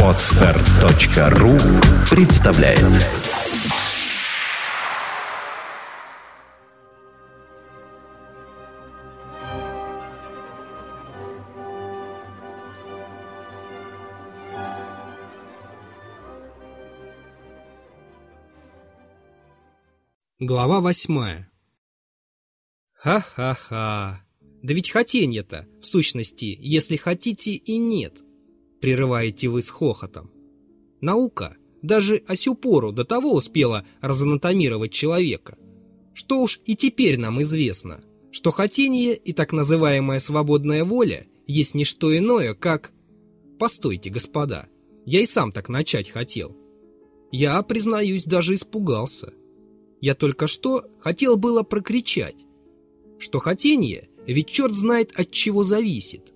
Отстар.ру представляет. Глава восьмая. Ха-ха-ха. Да ведь хотенье-то, в сущности, если хотите и нет, прерываете вы с хохотом. Наука даже осю пору до того успела разанатомировать человека, что уж и теперь нам известно, что хотение и так называемая свободная воля есть не что иное, как... Постойте, господа, я и сам так начать хотел. Я, признаюсь, даже испугался. Я только что хотел было прокричать, что хотение ведь черт знает от чего зависит.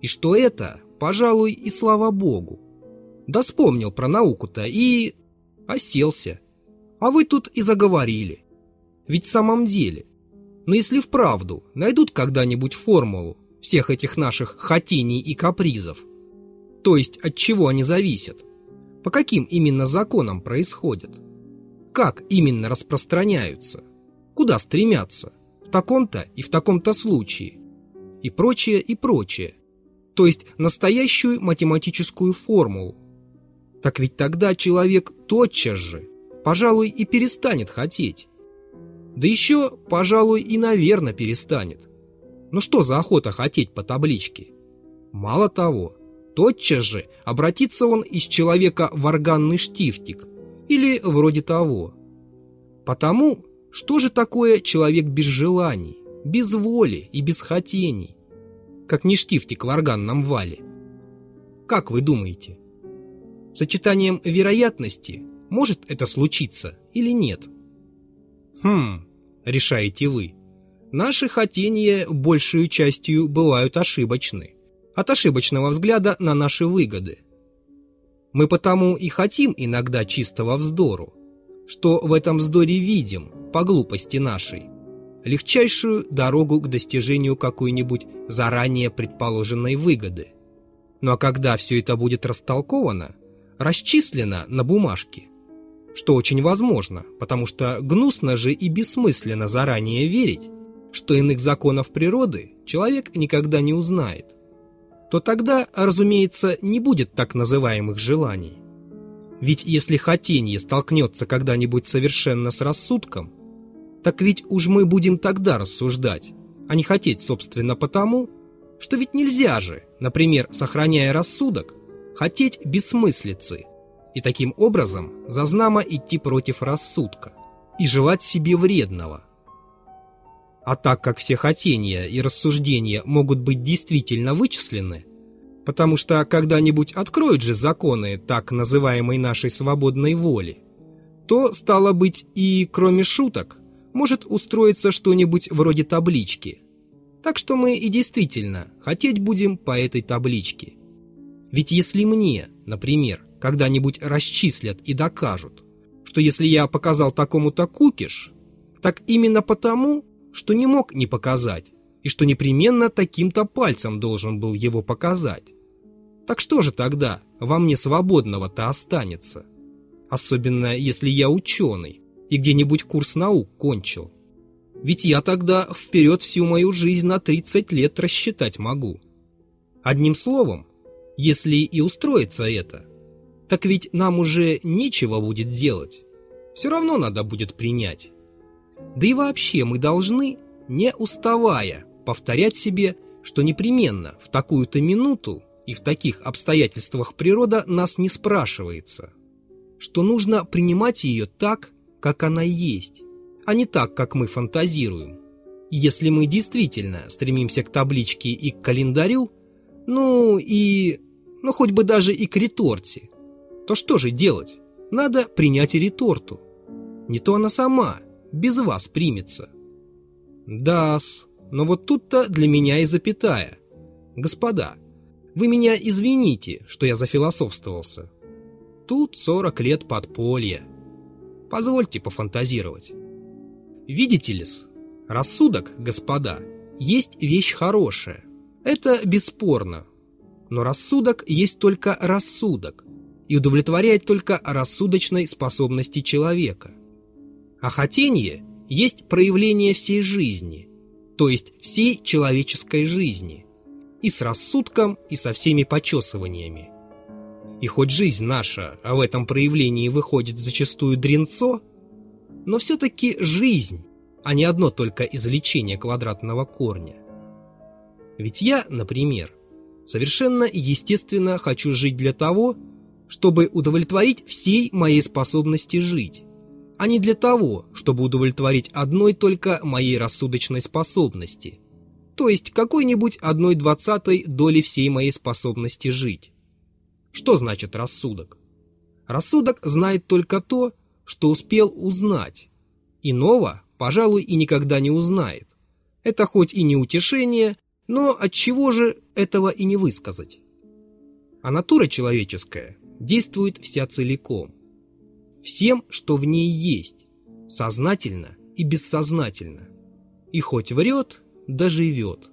И что это, пожалуй, и слава богу. Да вспомнил про науку-то и... оселся. А вы тут и заговорили. Ведь в самом деле. Но если вправду найдут когда-нибудь формулу всех этих наших хотений и капризов, то есть от чего они зависят, по каким именно законам происходят, как именно распространяются, куда стремятся, в таком-то и в таком-то случае, и прочее, и прочее, то есть настоящую математическую формулу. Так ведь тогда человек тотчас же, пожалуй, и перестанет хотеть. Да еще, пожалуй, и, наверное, перестанет. Ну что за охота хотеть по табличке? Мало того, тотчас же обратится он из человека в органный штифтик, или вроде того. Потому что же такое человек без желаний, без воли и без хотений? Как не штифтик в органном вале. Как вы думаете? Сочетанием вероятности может это случиться или нет? Хм, решаете вы. Наши хотения большей частью бывают ошибочны. От ошибочного взгляда на наши выгоды. Мы потому и хотим иногда чистого вздору, что в этом вздоре видим, по глупости нашей, легчайшую дорогу к достижению какой-нибудь заранее предположенной выгоды. Ну а когда все это будет растолковано, расчислено на бумажке, что очень возможно, потому что гнусно же и бессмысленно заранее верить, что иных законов природы человек никогда не узнает, то тогда, разумеется, не будет так называемых желаний. Ведь если хотение столкнется когда-нибудь совершенно с рассудком, так ведь уж мы будем тогда рассуждать, а не хотеть, собственно, потому, что ведь нельзя же, например, сохраняя рассудок, хотеть бессмыслицы и таким образом зазнамо идти против рассудка и желать себе вредного. А так как все хотения и рассуждения могут быть действительно вычислены, потому что когда-нибудь откроют же законы так называемой нашей свободной воли, то, стало быть, и кроме шуток, может устроиться что-нибудь вроде таблички. Так что мы и действительно хотеть будем по этой табличке. Ведь если мне, например, когда-нибудь расчислят и докажут, что если я показал такому-то кукиш, так именно потому, что не мог не показать, и что непременно таким-то пальцем должен был его показать, так что же тогда во мне свободного-то останется? Особенно если я ученый и где-нибудь курс наук кончил. Ведь я тогда вперед всю мою жизнь на 30 лет рассчитать могу. Одним словом, если и устроится это, так ведь нам уже нечего будет делать. Все равно надо будет принять. Да и вообще мы должны, не уставая, повторять себе, что непременно в такую-то минуту и в таких обстоятельствах природа нас не спрашивается, что нужно принимать ее так, как она есть, а не так, как мы фантазируем. Если мы действительно стремимся к табличке и к календарю, ну и... ну хоть бы даже и к реторте, то что же делать? Надо принять и реторту. Не то она сама, без вас примется. Да-с, но вот тут-то для меня и запятая. Господа, вы меня извините, что я зафилософствовался. Тут 40 лет подполья. Позвольте пофантазировать. Видите ли, рассудок, господа, есть вещь хорошая. Это бесспорно. Но рассудок есть только рассудок и удовлетворяет только рассудочной способности человека. А хотение есть проявление всей жизни, то есть всей человеческой жизни, и с рассудком, и со всеми почесываниями. И хоть жизнь наша а в этом проявлении выходит зачастую дренцо, но все-таки жизнь, а не одно только извлечение квадратного корня. Ведь я, например, совершенно естественно хочу жить для того, чтобы удовлетворить всей моей способности жить, а не для того, чтобы удовлетворить одной только моей рассудочной способности, то есть какой-нибудь одной двадцатой доли всей моей способности жить. Что значит рассудок? Рассудок знает только то, что успел узнать. Иного, пожалуй, и никогда не узнает. Это хоть и не утешение, но от чего же этого и не высказать? А натура человеческая действует вся целиком. Всем, что в ней есть, сознательно и бессознательно. И хоть врет, да живет.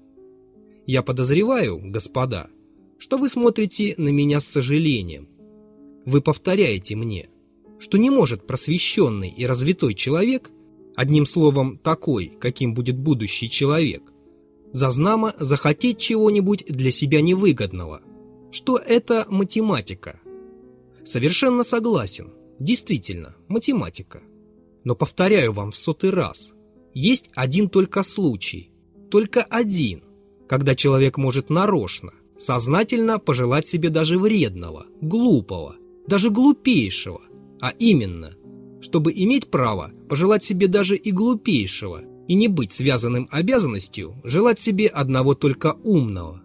Я подозреваю, господа, что вы смотрите на меня с сожалением. Вы повторяете мне, что не может просвещенный и развитой человек, одним словом, такой, каким будет будущий человек, зазнамо захотеть чего-нибудь для себя невыгодного, что это математика. Совершенно согласен, действительно, математика. Но повторяю вам в сотый раз, есть один только случай, только один, когда человек может нарочно, сознательно пожелать себе даже вредного, глупого, даже глупейшего, а именно, чтобы иметь право пожелать себе даже и глупейшего – и не быть связанным обязанностью желать себе одного только умного.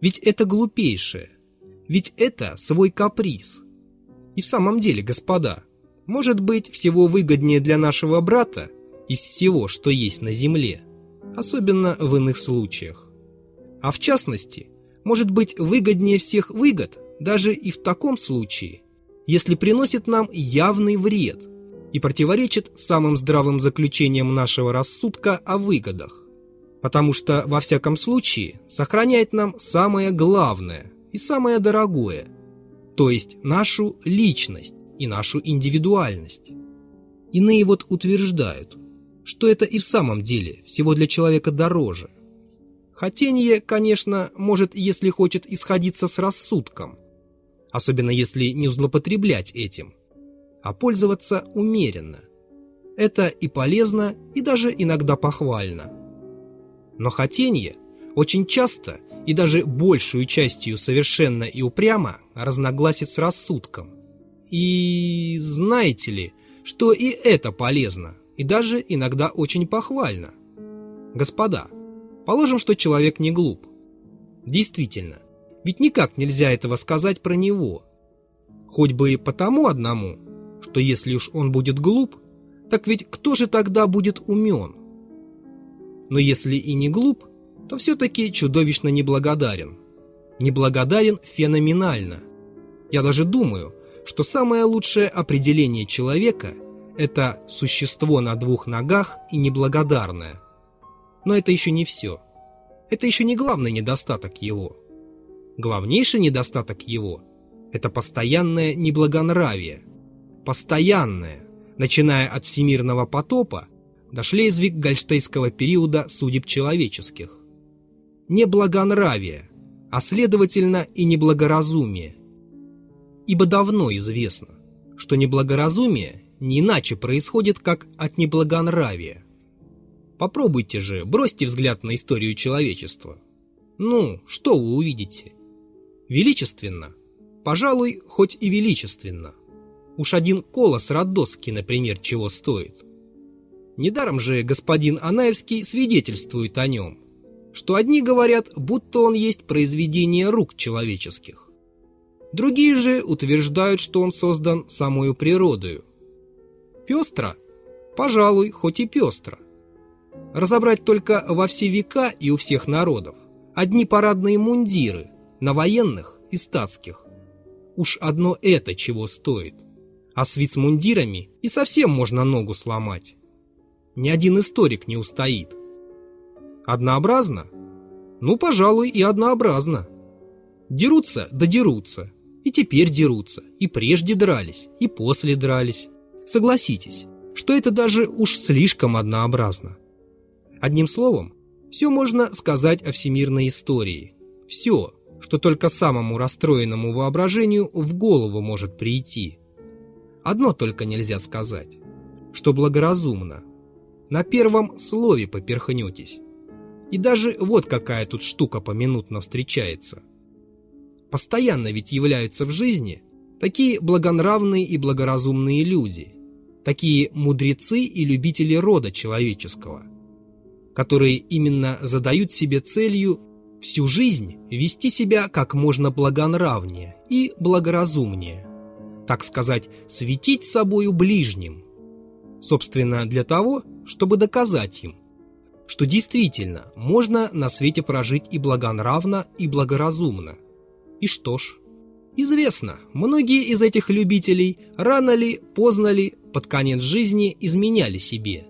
Ведь это глупейшее, ведь это свой каприз. И в самом деле, господа, может быть всего выгоднее для нашего брата из всего, что есть на земле, особенно в иных случаях. А в частности, может быть выгоднее всех выгод даже и в таком случае, если приносит нам явный вред – и противоречит самым здравым заключениям нашего рассудка о выгодах, потому что, во всяком случае, сохраняет нам самое главное и самое дорогое, то есть нашу личность и нашу индивидуальность. Иные вот утверждают, что это и в самом деле всего для человека дороже. Хотение, конечно, может, если хочет, исходиться с рассудком, особенно если не злоупотреблять этим – а пользоваться умеренно. Это и полезно, и даже иногда похвально. Но хотение очень часто и даже большую частью совершенно и упрямо разногласит с рассудком. И знаете ли, что и это полезно, и даже иногда очень похвально. Господа, положим, что человек не глуп. Действительно, ведь никак нельзя этого сказать про него. Хоть бы и потому одному, что если уж он будет глуп, так ведь кто же тогда будет умен? Но если и не глуп, то все-таки чудовищно неблагодарен. Неблагодарен феноменально. Я даже думаю, что самое лучшее определение человека – это существо на двух ногах и неблагодарное. Но это еще не все. Это еще не главный недостаток его. Главнейший недостаток его – это постоянное неблагонравие – постоянное, начиная от всемирного потопа до шлезвиг-гольштейского периода судеб человеческих. Не благонравие, а следовательно и неблагоразумие. Ибо давно известно, что неблагоразумие не иначе происходит, как от неблагонравия. Попробуйте же, бросьте взгляд на историю человечества. Ну, что вы увидите? Величественно? Пожалуй, хоть и величественно – Уж один колос Родоски, например, чего стоит. Недаром же господин Анаевский свидетельствует о нем, что одни говорят, будто он есть произведение рук человеческих. Другие же утверждают, что он создан самою природою. Пестро? Пожалуй, хоть и пестро. Разобрать только во все века и у всех народов. Одни парадные мундиры, на военных и статских. Уж одно это чего стоит а с вицмундирами и совсем можно ногу сломать. Ни один историк не устоит. Однообразно? Ну, пожалуй, и однообразно. Дерутся, да дерутся. И теперь дерутся, и прежде дрались, и после дрались. Согласитесь, что это даже уж слишком однообразно. Одним словом, все можно сказать о всемирной истории. Все, что только самому расстроенному воображению в голову может прийти. Одно только нельзя сказать, что благоразумно. На первом слове поперхнетесь. И даже вот какая тут штука поминутно встречается. Постоянно ведь являются в жизни такие благонравные и благоразумные люди, такие мудрецы и любители рода человеческого, которые именно задают себе целью всю жизнь вести себя как можно благонравнее и благоразумнее, так сказать, светить собою ближним, собственно, для того, чтобы доказать им, что действительно можно на свете прожить и благонравно, и благоразумно. И что ж, известно, многие из этих любителей рано ли, поздно ли, под конец жизни изменяли себе,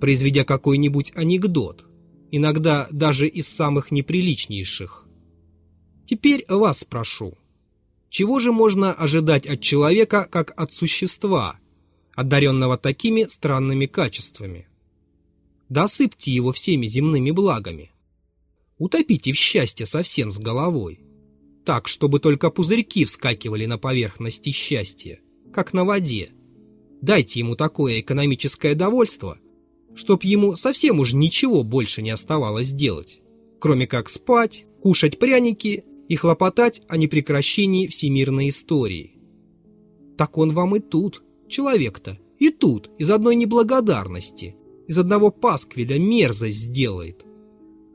произведя какой-нибудь анекдот, иногда даже из самых неприличнейших. Теперь вас спрошу, чего же можно ожидать от человека, как от существа, одаренного такими странными качествами? Досыпьте его всеми земными благами. Утопите в счастье совсем с головой. Так, чтобы только пузырьки вскакивали на поверхности счастья, как на воде. Дайте ему такое экономическое довольство, чтоб ему совсем уж ничего больше не оставалось делать, кроме как спать, кушать пряники и хлопотать о непрекращении всемирной истории. Так он вам и тут, человек-то, и тут, из одной неблагодарности, из одного пасквиля мерзость сделает.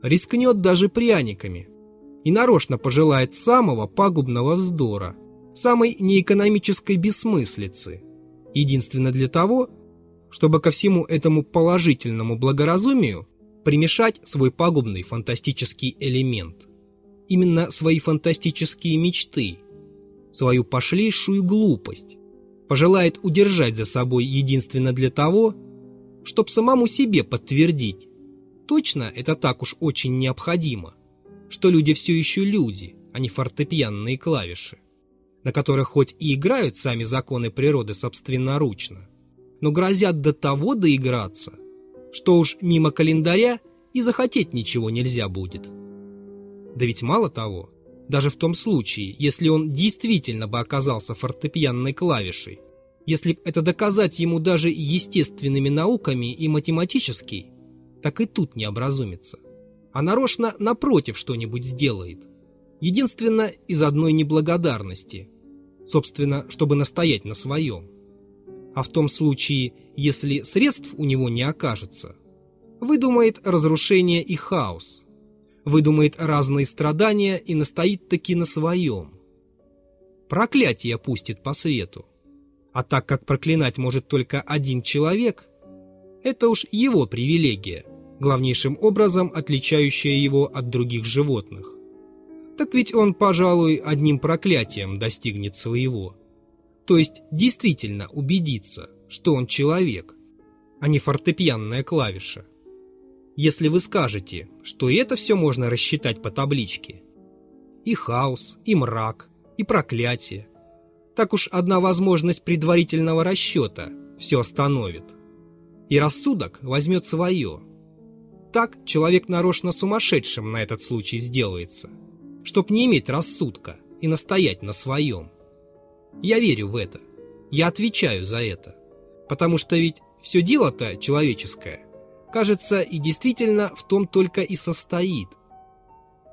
Рискнет даже пряниками. И нарочно пожелает самого пагубного вздора, самой неэкономической бессмыслицы. Единственно для того, чтобы ко всему этому положительному благоразумию примешать свой пагубный фантастический элемент. Именно свои фантастические мечты, свою пошлейшую глупость, пожелает удержать за собой единственно для того, чтобы самому себе подтвердить. Точно это так уж очень необходимо, что люди все еще люди, а не фортепианные клавиши, на которых хоть и играют сами законы природы собственноручно, но грозят до того доиграться, что уж мимо календаря и захотеть ничего нельзя будет. Да ведь мало того, даже в том случае, если он действительно бы оказался фортепианной клавишей, если это доказать ему даже естественными науками и математически, так и тут не образумится. А нарочно напротив что-нибудь сделает. Единственно из одной неблагодарности. Собственно, чтобы настоять на своем. А в том случае, если средств у него не окажется, выдумает разрушение и хаос, выдумает разные страдания и настоит таки на своем. Проклятие пустит по свету. А так как проклинать может только один человек, это уж его привилегия, главнейшим образом отличающая его от других животных. Так ведь он, пожалуй, одним проклятием достигнет своего то есть действительно убедиться, что он человек, а не фортепианная клавиша. Если вы скажете, что это все можно рассчитать по табличке, и хаос, и мрак, и проклятие, так уж одна возможность предварительного расчета все остановит. И рассудок возьмет свое. Так человек нарочно сумасшедшим на этот случай сделается, чтоб не иметь рассудка и настоять на своем. Я верю в это. Я отвечаю за это. Потому что ведь все дело-то человеческое, кажется, и действительно в том только и состоит,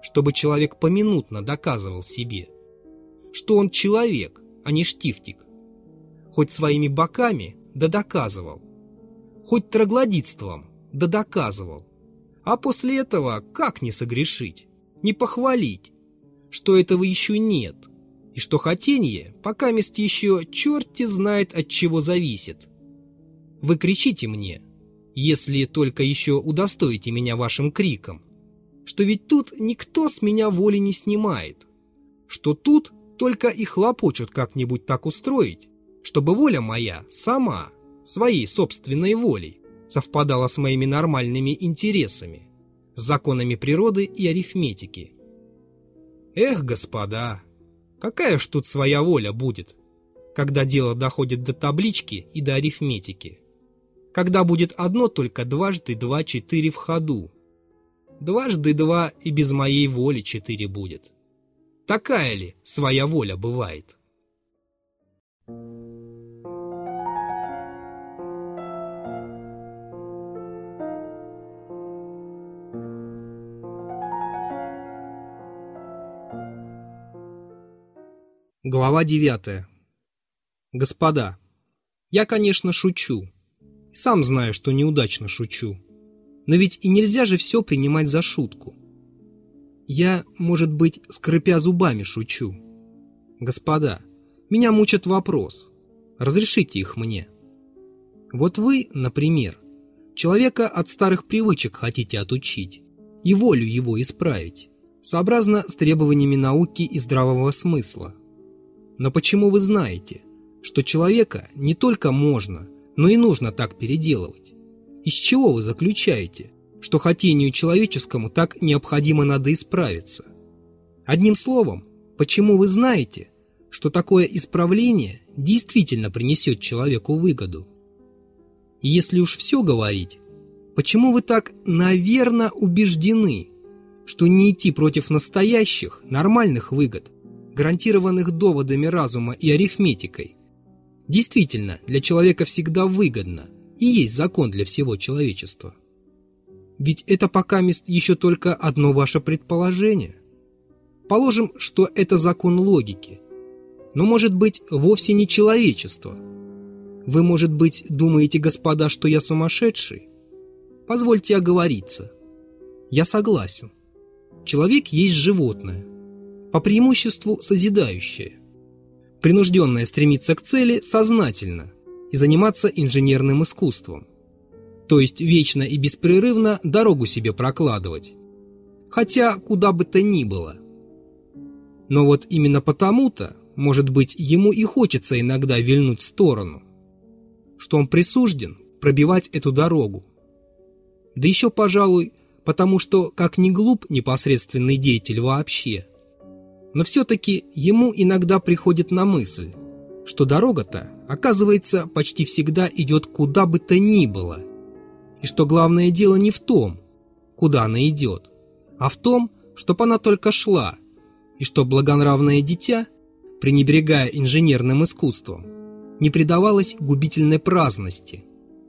чтобы человек поминутно доказывал себе, что он человек, а не штифтик. Хоть своими боками, да доказывал. Хоть троглодитством, да доказывал. А после этого как не согрешить, не похвалить, что этого еще нет, и что хотение пока мест еще черти знает от чего зависит. Вы кричите мне, если только еще удостоите меня вашим криком, что ведь тут никто с меня воли не снимает, что тут только и хлопочут как-нибудь так устроить, чтобы воля моя сама, своей собственной волей, совпадала с моими нормальными интересами, с законами природы и арифметики. Эх, господа, какая ж тут своя воля будет, когда дело доходит до таблички и до арифметики. Когда будет одно только дважды два четыре в ходу. Дважды два и без моей воли четыре будет. Такая ли своя воля бывает? Глава 9. Господа, я, конечно, шучу. Сам знаю, что неудачно шучу. Но ведь и нельзя же все принимать за шутку. Я, может быть, скрипя зубами шучу. Господа, меня мучит вопрос. Разрешите их мне. Вот вы, например, человека от старых привычек хотите отучить и волю его исправить, сообразно с требованиями науки и здравого смысла. Но почему вы знаете, что человека не только можно, но и нужно так переделывать? Из чего вы заключаете, что хотению человеческому так необходимо надо исправиться? Одним словом, почему вы знаете, что такое исправление действительно принесет человеку выгоду? И если уж все говорить, почему вы так, наверное, убеждены, что не идти против настоящих, нормальных выгод – гарантированных доводами разума и арифметикой. Действительно, для человека всегда выгодно, и есть закон для всего человечества. Ведь это пока мест еще только одно ваше предположение. Положим, что это закон логики. Но может быть вовсе не человечество. Вы, может быть, думаете, господа, что я сумасшедший? Позвольте оговориться. Я согласен. Человек есть животное – по преимуществу созидающее. Принужденное стремиться к цели сознательно и заниматься инженерным искусством. То есть вечно и беспрерывно дорогу себе прокладывать. Хотя куда бы то ни было. Но вот именно потому-то, может быть, ему и хочется иногда вильнуть в сторону. Что он присужден пробивать эту дорогу. Да еще, пожалуй, потому что, как ни глуп непосредственный деятель вообще, но все-таки ему иногда приходит на мысль, что дорога-то, оказывается, почти всегда идет куда бы то ни было, и что главное дело не в том, куда она идет, а в том, чтобы она только шла, и что благонравное дитя, пренебрегая инженерным искусством, не предавалось губительной праздности,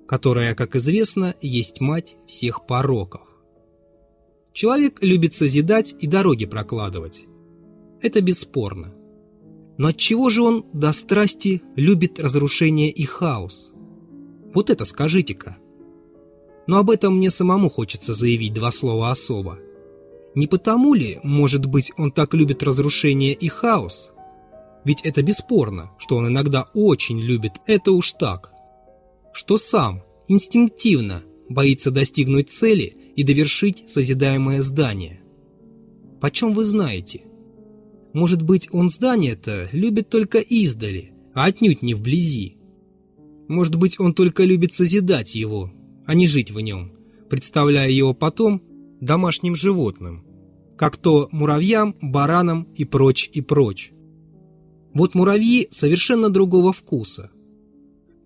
которая, как известно, есть мать всех пороков. Человек любит созидать и дороги прокладывать, это бесспорно. Но от чего же он до страсти любит разрушение и хаос? Вот это скажите-ка. Но об этом мне самому хочется заявить два слова особо. Не потому ли, может быть, он так любит разрушение и хаос? Ведь это бесспорно, что он иногда очень любит, это уж так. Что сам, инстинктивно, боится достигнуть цели и довершить созидаемое здание. Почем вы знаете? Может быть, он здание-то любит только издали, а отнюдь не вблизи. Может быть, он только любит созидать его, а не жить в нем, представляя его потом домашним животным, как то муравьям, баранам и прочь и прочь. Вот муравьи совершенно другого вкуса.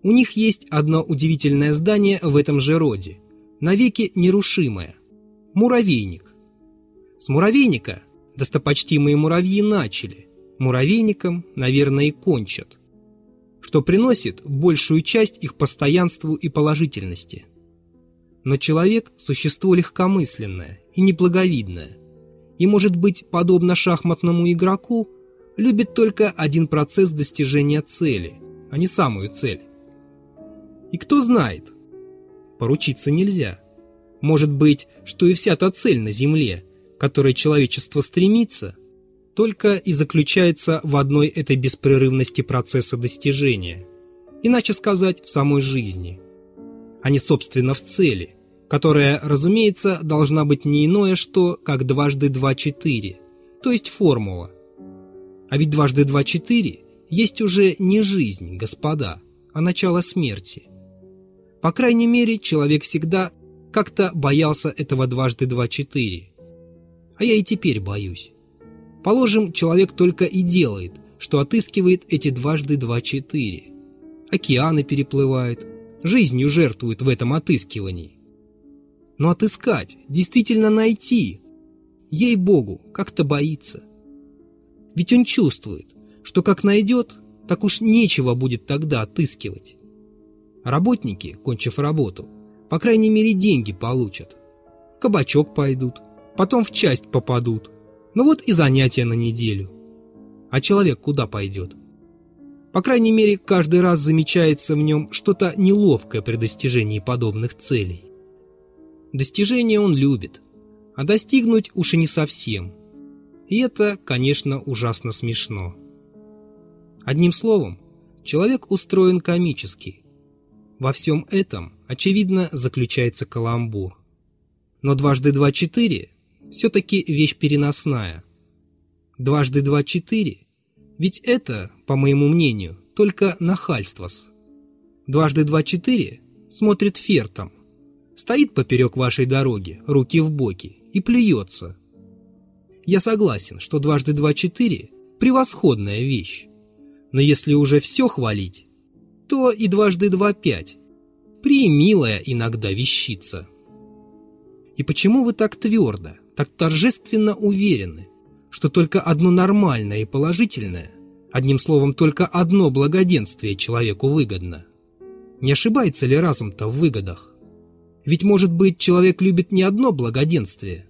У них есть одно удивительное здание в этом же роде, навеки нерушимое – муравейник. С муравейника достопочтимые муравьи начали, муравейником, наверное, и кончат, что приносит большую часть их постоянству и положительности. Но человек – существо легкомысленное и неблаговидное, и, может быть, подобно шахматному игроку, любит только один процесс достижения цели, а не самую цель. И кто знает, поручиться нельзя. Может быть, что и вся та цель на Земле – которой человечество стремится, только и заключается в одной этой беспрерывности процесса достижения, иначе сказать, в самой жизни, а не собственно в цели, которая, разумеется, должна быть не иное что, как дважды два четыре, то есть формула. А ведь дважды два четыре есть уже не жизнь, господа, а начало смерти. По крайней мере, человек всегда как-то боялся этого дважды два четыре – а я и теперь боюсь. Положим, человек только и делает, что отыскивает эти дважды два-четыре. Океаны переплывает, жизнью жертвует в этом отыскивании. Но отыскать, действительно найти, ей-богу, как-то боится. Ведь он чувствует, что как найдет, так уж нечего будет тогда отыскивать. Работники, кончив работу, по крайней мере деньги получат. кабачок пойдут, потом в часть попадут. Ну вот и занятия на неделю. А человек куда пойдет? По крайней мере, каждый раз замечается в нем что-то неловкое при достижении подобных целей. Достижения он любит, а достигнуть уж и не совсем. И это, конечно, ужасно смешно. Одним словом, человек устроен комически. Во всем этом, очевидно, заключается каламбур. Но дважды два – четыре – все-таки вещь переносная. Дважды два – четыре – ведь это, по моему мнению, только нахальство-с. Дважды два – четыре смотрит фертом. Стоит поперек вашей дороги, руки в боки, и плюется. Я согласен, что дважды два – четыре – превосходная вещь. Но если уже все хвалить, то и дважды два пять. Примилая иногда вещица. И почему вы так твердо, так торжественно уверены, что только одно нормальное и положительное, одним словом, только одно благоденствие человеку выгодно? Не ошибается ли разум-то в выгодах? Ведь, может быть, человек любит не одно благоденствие.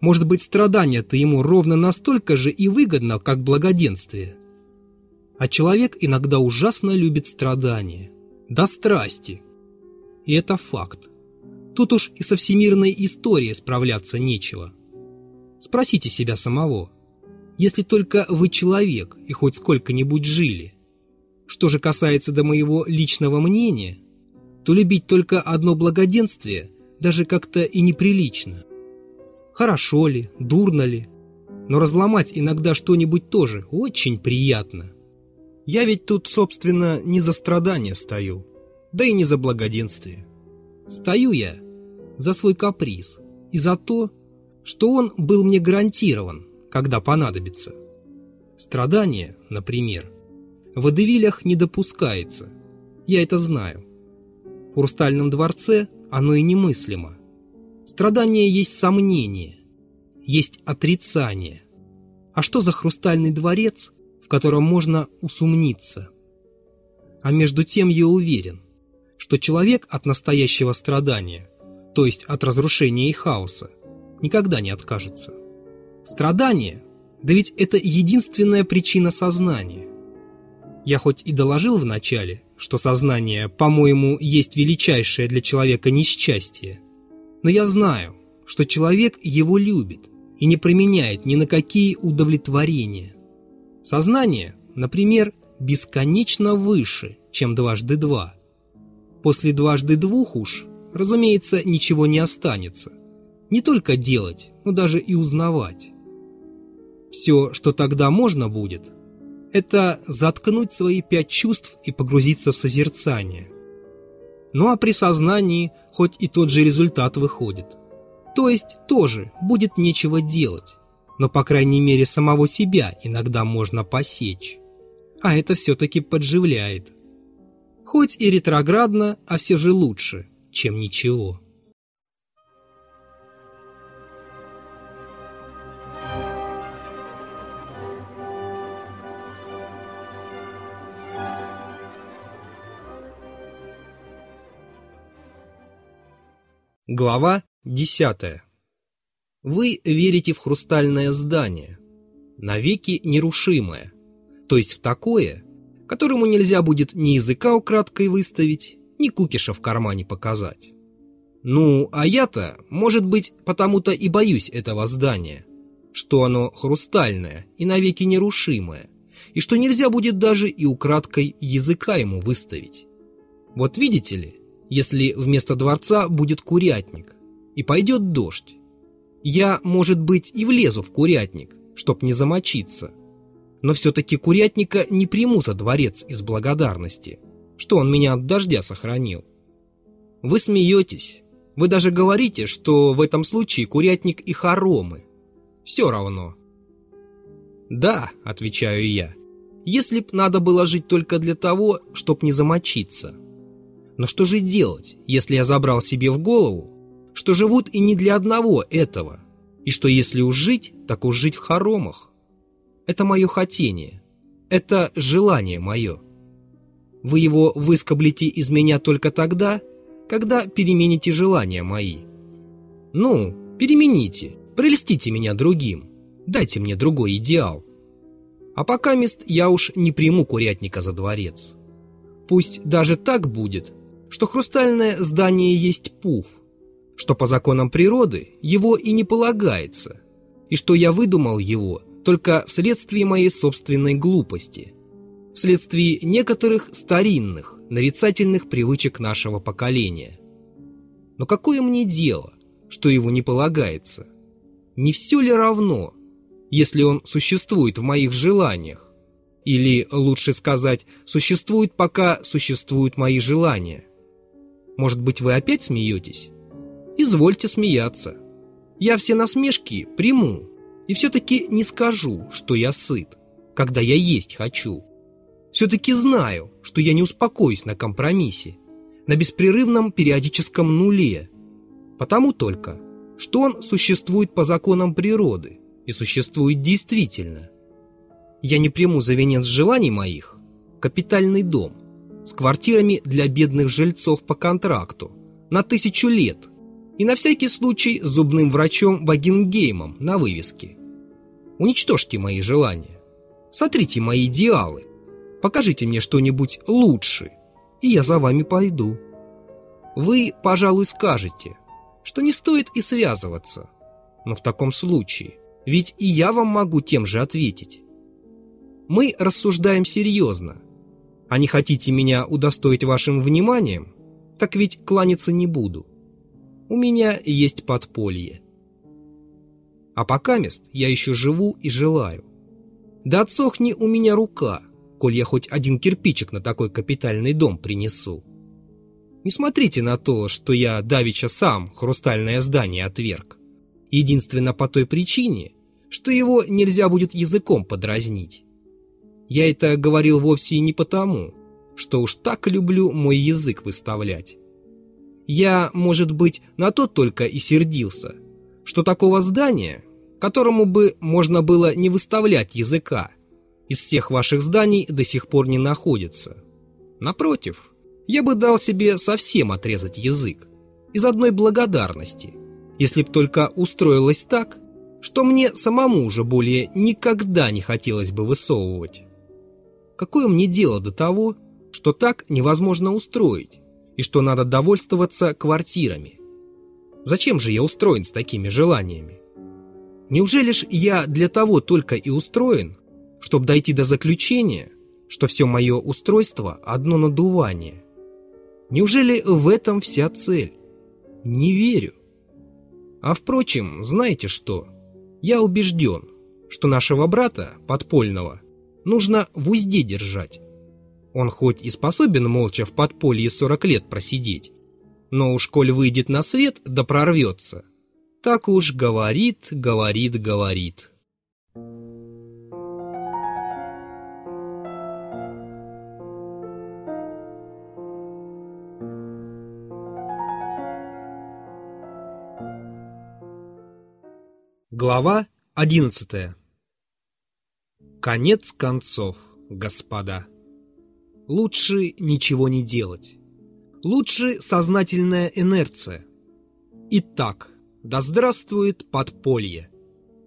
Может быть, страдание-то ему ровно настолько же и выгодно, как благоденствие. А человек иногда ужасно любит страдания. До страсти. И это факт. Тут уж и со всемирной историей справляться нечего. Спросите себя самого. Если только вы человек и хоть сколько-нибудь жили. Что же касается до моего личного мнения, то любить только одно благоденствие даже как-то и неприлично. Хорошо ли, дурно ли, но разломать иногда что-нибудь тоже очень приятно. Я ведь тут, собственно, не за страдания стою, да и не за благоденствие. Стою я за свой каприз и за то, что он был мне гарантирован, когда понадобится. Страдание, например, в Эдевилях не допускается. Я это знаю. В Хрустальном дворце оно и немыслимо. Страдание есть сомнение, есть отрицание. А что за Хрустальный дворец – в котором можно усомниться. А между тем я уверен, что человек от настоящего страдания, то есть от разрушения и хаоса, никогда не откажется. Страдание, да ведь это единственная причина сознания. Я хоть и доложил вначале, что сознание, по-моему, есть величайшее для человека несчастье, но я знаю, что человек его любит и не применяет ни на какие удовлетворения. Сознание, например, бесконечно выше, чем дважды два. После дважды двух уж, разумеется, ничего не останется. Не только делать, но даже и узнавать. Все, что тогда можно будет, это заткнуть свои пять чувств и погрузиться в созерцание. Ну а при сознании хоть и тот же результат выходит. То есть тоже будет нечего делать но, по крайней мере, самого себя иногда можно посечь. А это все-таки подживляет. Хоть и ретроградно, а все же лучше, чем ничего. Глава десятая вы верите в хрустальное здание, навеки нерушимое, то есть в такое, которому нельзя будет ни языка украдкой выставить, ни кукиша в кармане показать. Ну, а я-то, может быть, потому-то и боюсь этого здания, что оно хрустальное и навеки нерушимое, и что нельзя будет даже и украдкой языка ему выставить. Вот видите ли, если вместо дворца будет курятник, и пойдет дождь, я, может быть, и влезу в курятник, чтоб не замочиться. Но все-таки курятника не приму за дворец из благодарности, что он меня от дождя сохранил. Вы смеетесь. Вы даже говорите, что в этом случае курятник и хоромы. Все равно. Да, отвечаю я, если б надо было жить только для того, чтоб не замочиться. Но что же делать, если я забрал себе в голову, что живут и не для одного этого, и что если уж жить, так уж жить в хоромах? Это мое хотение, это желание мое. Вы его выскоблите из меня только тогда, когда перемените желания мои. Ну, перемените, прелестите меня другим, дайте мне другой идеал. А пока мест я уж не приму курятника за дворец. Пусть даже так будет, что хрустальное здание есть пуф, что по законам природы его и не полагается, и что я выдумал его только вследствие моей собственной глупости, вследствие некоторых старинных, нарицательных привычек нашего поколения. Но какое мне дело, что его не полагается? Не все ли равно, если он существует в моих желаниях? Или, лучше сказать, существует, пока существуют мои желания? Может быть, вы опять смеетесь? Извольте смеяться. Я все насмешки приму и все-таки не скажу, что я сыт, когда я есть хочу. Все-таки знаю, что я не успокоюсь на компромиссе, на беспрерывном периодическом нуле, потому только, что он существует по законам природы и существует действительно. Я не приму за венец желаний моих капитальный дом – с квартирами для бедных жильцов по контракту на тысячу лет и на всякий случай зубным врачом Вагенгеймом на вывеске. Уничтожьте мои желания, сотрите мои идеалы, покажите мне что-нибудь лучше, и я за вами пойду. Вы, пожалуй, скажете, что не стоит и связываться, но в таком случае, ведь и я вам могу тем же ответить. Мы рассуждаем серьезно – а не хотите меня удостоить вашим вниманием, так ведь кланяться не буду. У меня есть подполье. А пока мест я еще живу и желаю. Да отсохни у меня рука, коль я хоть один кирпичик на такой капитальный дом принесу. Не смотрите на то, что я давеча сам хрустальное здание отверг. Единственно по той причине, что его нельзя будет языком подразнить. Я это говорил вовсе не потому, что уж так люблю мой язык выставлять. Я, может быть, на то только и сердился, что такого здания, которому бы можно было не выставлять языка, из всех ваших зданий до сих пор не находится. Напротив, я бы дал себе совсем отрезать язык, из одной благодарности, если б только устроилось так, что мне самому уже более никогда не хотелось бы высовывать. Какое мне дело до того, что так невозможно устроить, и что надо довольствоваться квартирами? Зачем же я устроен с такими желаниями? Неужели ж я для того только и устроен, чтобы дойти до заключения, что все мое устройство – одно надувание? Неужели в этом вся цель? Не верю. А впрочем, знаете что? Я убежден, что нашего брата, подпольного, нужно в узде держать. Он хоть и способен молча в подполье 40 лет просидеть, но уж коль выйдет на свет, да прорвется. Так уж говорит, говорит, говорит. Глава одиннадцатая Конец концов, господа. Лучше ничего не делать. Лучше сознательная инерция. Итак, да здравствует подполье.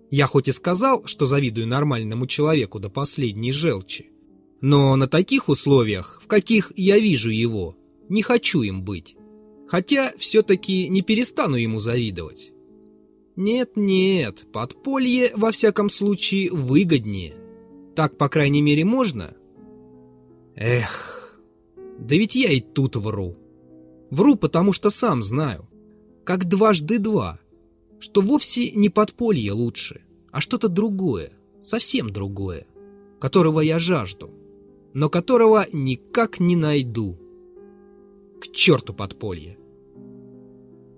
Я хоть и сказал, что завидую нормальному человеку до последней желчи, но на таких условиях, в каких я вижу его, не хочу им быть. Хотя все-таки не перестану ему завидовать. Нет-нет, подполье во всяком случае выгоднее. Так, по крайней мере, можно? Эх, да ведь я и тут вру. Вру, потому что сам знаю, как дважды два, что вовсе не подполье лучше, а что-то другое, совсем другое, которого я жажду, но которого никак не найду. К черту подполье.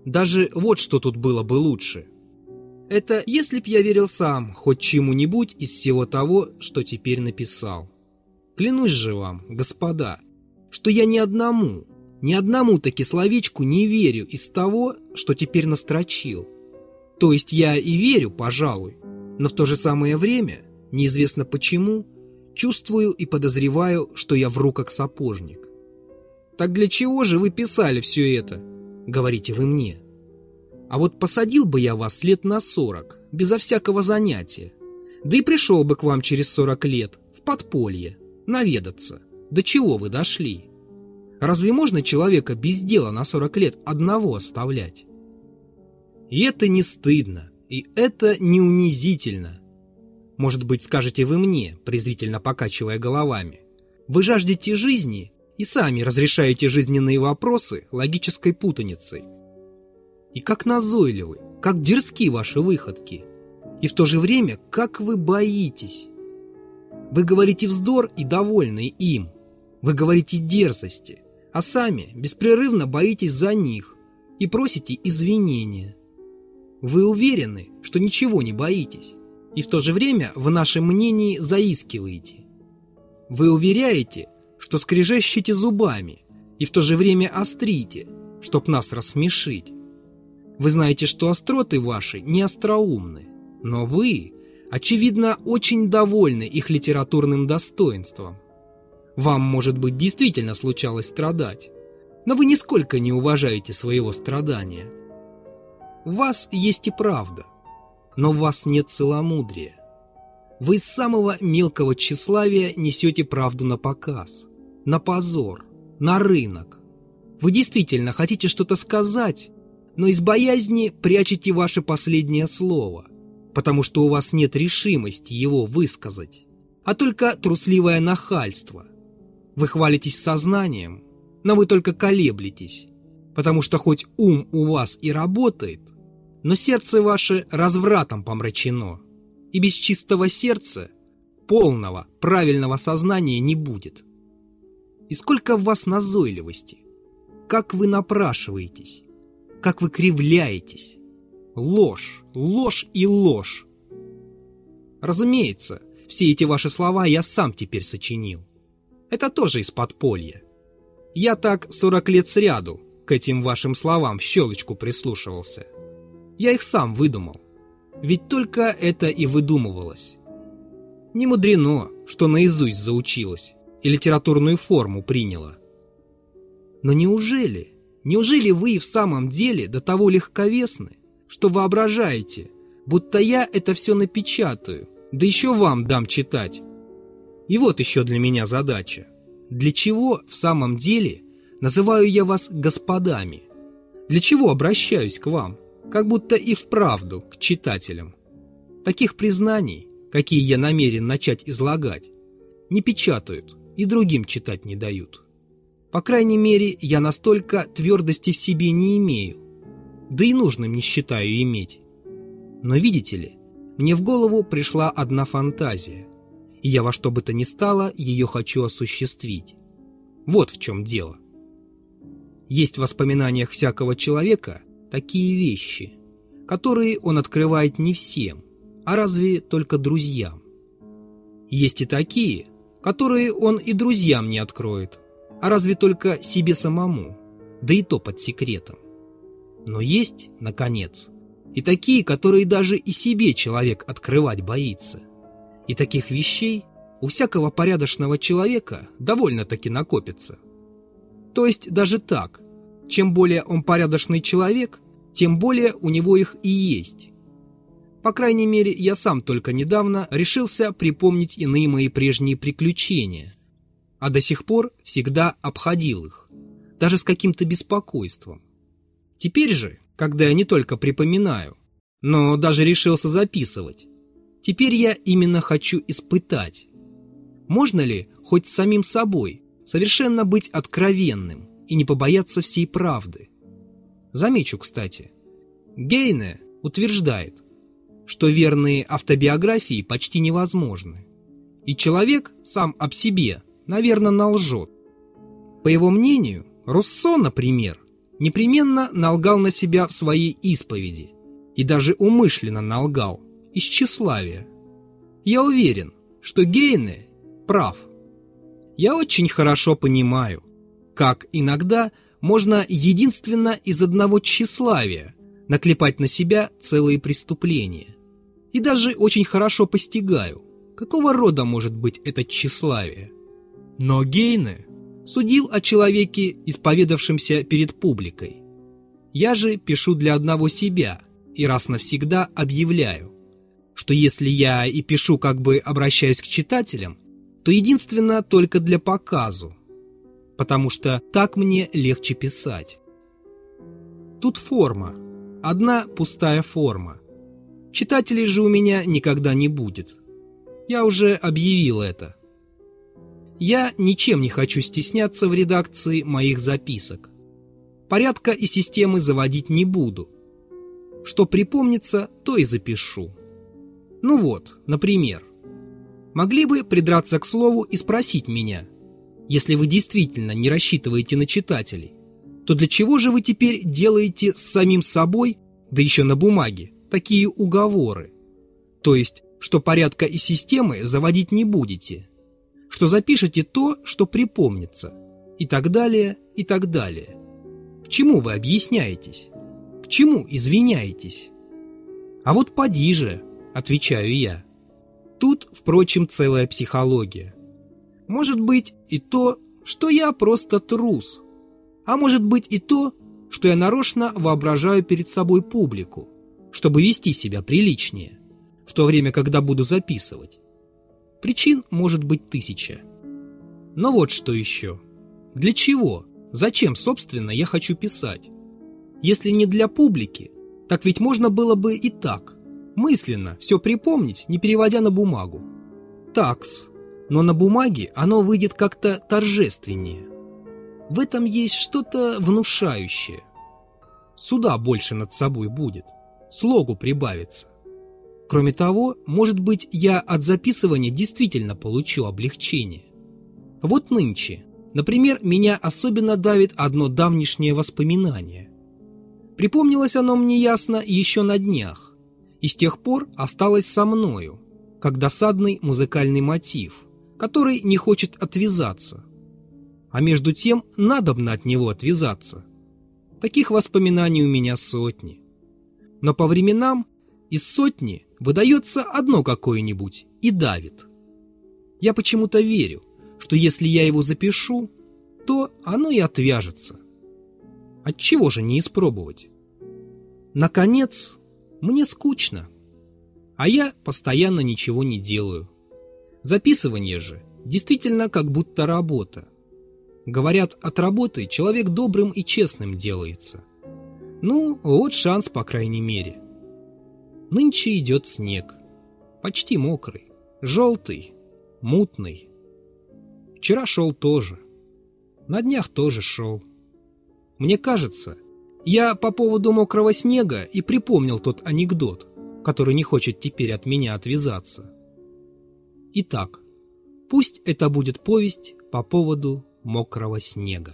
Даже вот что тут было бы лучше. Это если б я верил сам хоть чему-нибудь из всего того, что теперь написал. Клянусь же вам, господа, что я ни одному, ни одному таки словечку не верю из того, что теперь настрочил. То есть я и верю, пожалуй, но в то же самое время, неизвестно почему, чувствую и подозреваю, что я вру как сапожник. Так для чего же вы писали все это? Говорите вы мне. А вот посадил бы я вас лет на сорок, безо всякого занятия. Да и пришел бы к вам через сорок лет, в подполье, наведаться. До чего вы дошли? Разве можно человека без дела на сорок лет одного оставлять? И это не стыдно, и это не унизительно. Может быть, скажете вы мне, презрительно покачивая головами. Вы жаждете жизни и сами разрешаете жизненные вопросы логической путаницей. И как назойливы, как дерзки ваши выходки. И в то же время, как вы боитесь. Вы говорите вздор и довольны им. Вы говорите дерзости, а сами беспрерывно боитесь за них и просите извинения. Вы уверены, что ничего не боитесь, и в то же время в нашем мнении заискиваете. Вы уверяете, что скрежещете зубами, и в то же время острите, чтоб нас рассмешить. Вы знаете, что остроты ваши не остроумны, но вы, очевидно, очень довольны их литературным достоинством. Вам, может быть, действительно случалось страдать, но вы нисколько не уважаете своего страдания. У вас есть и правда, но у вас нет целомудрия. Вы из самого мелкого тщеславия несете правду на показ, на позор, на рынок. Вы действительно хотите что-то сказать, но из боязни прячете ваше последнее слово, потому что у вас нет решимости его высказать, а только трусливое нахальство. Вы хвалитесь сознанием, но вы только колеблетесь, потому что хоть ум у вас и работает, но сердце ваше развратом помрачено, и без чистого сердца полного, правильного сознания не будет. И сколько в вас назойливости, как вы напрашиваетесь, как вы кривляетесь. Ложь, ложь и ложь. Разумеется, все эти ваши слова я сам теперь сочинил. Это тоже из подполья. Я так сорок лет сряду к этим вашим словам в щелочку прислушивался. Я их сам выдумал. Ведь только это и выдумывалось. Не мудрено, что наизусть заучилась и литературную форму приняла. Но неужели Неужели вы и в самом деле до того легковесны, что воображаете, будто я это все напечатаю, да еще вам дам читать? И вот еще для меня задача. Для чего в самом деле называю я вас господами? Для чего обращаюсь к вам, как будто и вправду к читателям? Таких признаний, какие я намерен начать излагать, не печатают и другим читать не дают. По крайней мере, я настолько твердости в себе не имею. Да и нужным не считаю иметь. Но видите ли, мне в голову пришла одна фантазия, и я во что бы то ни стало ее хочу осуществить. Вот в чем дело. Есть в воспоминаниях всякого человека такие вещи, которые он открывает не всем, а разве только друзьям. Есть и такие, которые он и друзьям не откроет, а разве только себе самому, да и то под секретом. Но есть, наконец, и такие, которые даже и себе человек открывать боится. И таких вещей у всякого порядочного человека довольно-таки накопится. То есть даже так, чем более он порядочный человек, тем более у него их и есть. По крайней мере, я сам только недавно решился припомнить иные мои прежние приключения – а до сих пор всегда обходил их, даже с каким-то беспокойством. Теперь же, когда я не только припоминаю, но даже решился записывать, теперь я именно хочу испытать, можно ли хоть с самим собой совершенно быть откровенным и не побояться всей правды. Замечу, кстати, Гейне утверждает, что верные автобиографии почти невозможны, и человек сам об себе – наверное, налжет. По его мнению, Руссо, например, непременно налгал на себя в своей исповеди, И даже умышленно налгал, из тщеславия. Я уверен, что Гейне прав. Я очень хорошо понимаю, как иногда можно единственно из одного тщеславия наклепать на себя целые преступления. И даже очень хорошо постигаю, какого рода может быть это тщеславие. Но Гейне судил о человеке, исповедавшемся перед публикой. Я же пишу для одного себя и раз навсегда объявляю, что если я и пишу, как бы обращаясь к читателям, то единственно только для показу, потому что так мне легче писать. Тут форма, одна пустая форма. Читателей же у меня никогда не будет. Я уже объявил это. Я ничем не хочу стесняться в редакции моих записок. Порядка и системы заводить не буду. Что припомнится, то и запишу. Ну вот, например. Могли бы придраться к слову и спросить меня, если вы действительно не рассчитываете на читателей, то для чего же вы теперь делаете с самим собой, да еще на бумаге, такие уговоры? То есть, что порядка и системы заводить не будете, что запишете то, что припомнится, и так далее, и так далее. К чему вы объясняетесь? К чему извиняетесь? А вот поди же, отвечаю я. Тут, впрочем, целая психология. Может быть и то, что я просто трус. А может быть и то, что я нарочно воображаю перед собой публику, чтобы вести себя приличнее, в то время, когда буду записывать. Причин может быть тысяча. Но вот что еще. Для чего? Зачем, собственно, я хочу писать? Если не для публики, так ведь можно было бы и так, мысленно все припомнить, не переводя на бумагу. Такс, но на бумаге оно выйдет как-то торжественнее. В этом есть что-то внушающее. Суда больше над собой будет, слогу прибавится. Кроме того, может быть, я от записывания действительно получу облегчение. Вот нынче, например, меня особенно давит одно давнишнее воспоминание. Припомнилось оно мне ясно еще на днях, и с тех пор осталось со мною, как досадный музыкальный мотив, который не хочет отвязаться. А между тем надобно от него отвязаться. Таких воспоминаний у меня сотни. Но по временам из сотни выдается одно какое-нибудь и давит. Я почему-то верю, что если я его запишу, то оно и отвяжется. Отчего же не испробовать? Наконец, мне скучно, а я постоянно ничего не делаю. Записывание же действительно как будто работа. Говорят, от работы человек добрым и честным делается. Ну, вот шанс, по крайней мере. Нынче идет снег. Почти мокрый, желтый, мутный. Вчера шел тоже. На днях тоже шел. Мне кажется, я по поводу мокрого снега и припомнил тот анекдот, который не хочет теперь от меня отвязаться. Итак, пусть это будет повесть по поводу мокрого снега.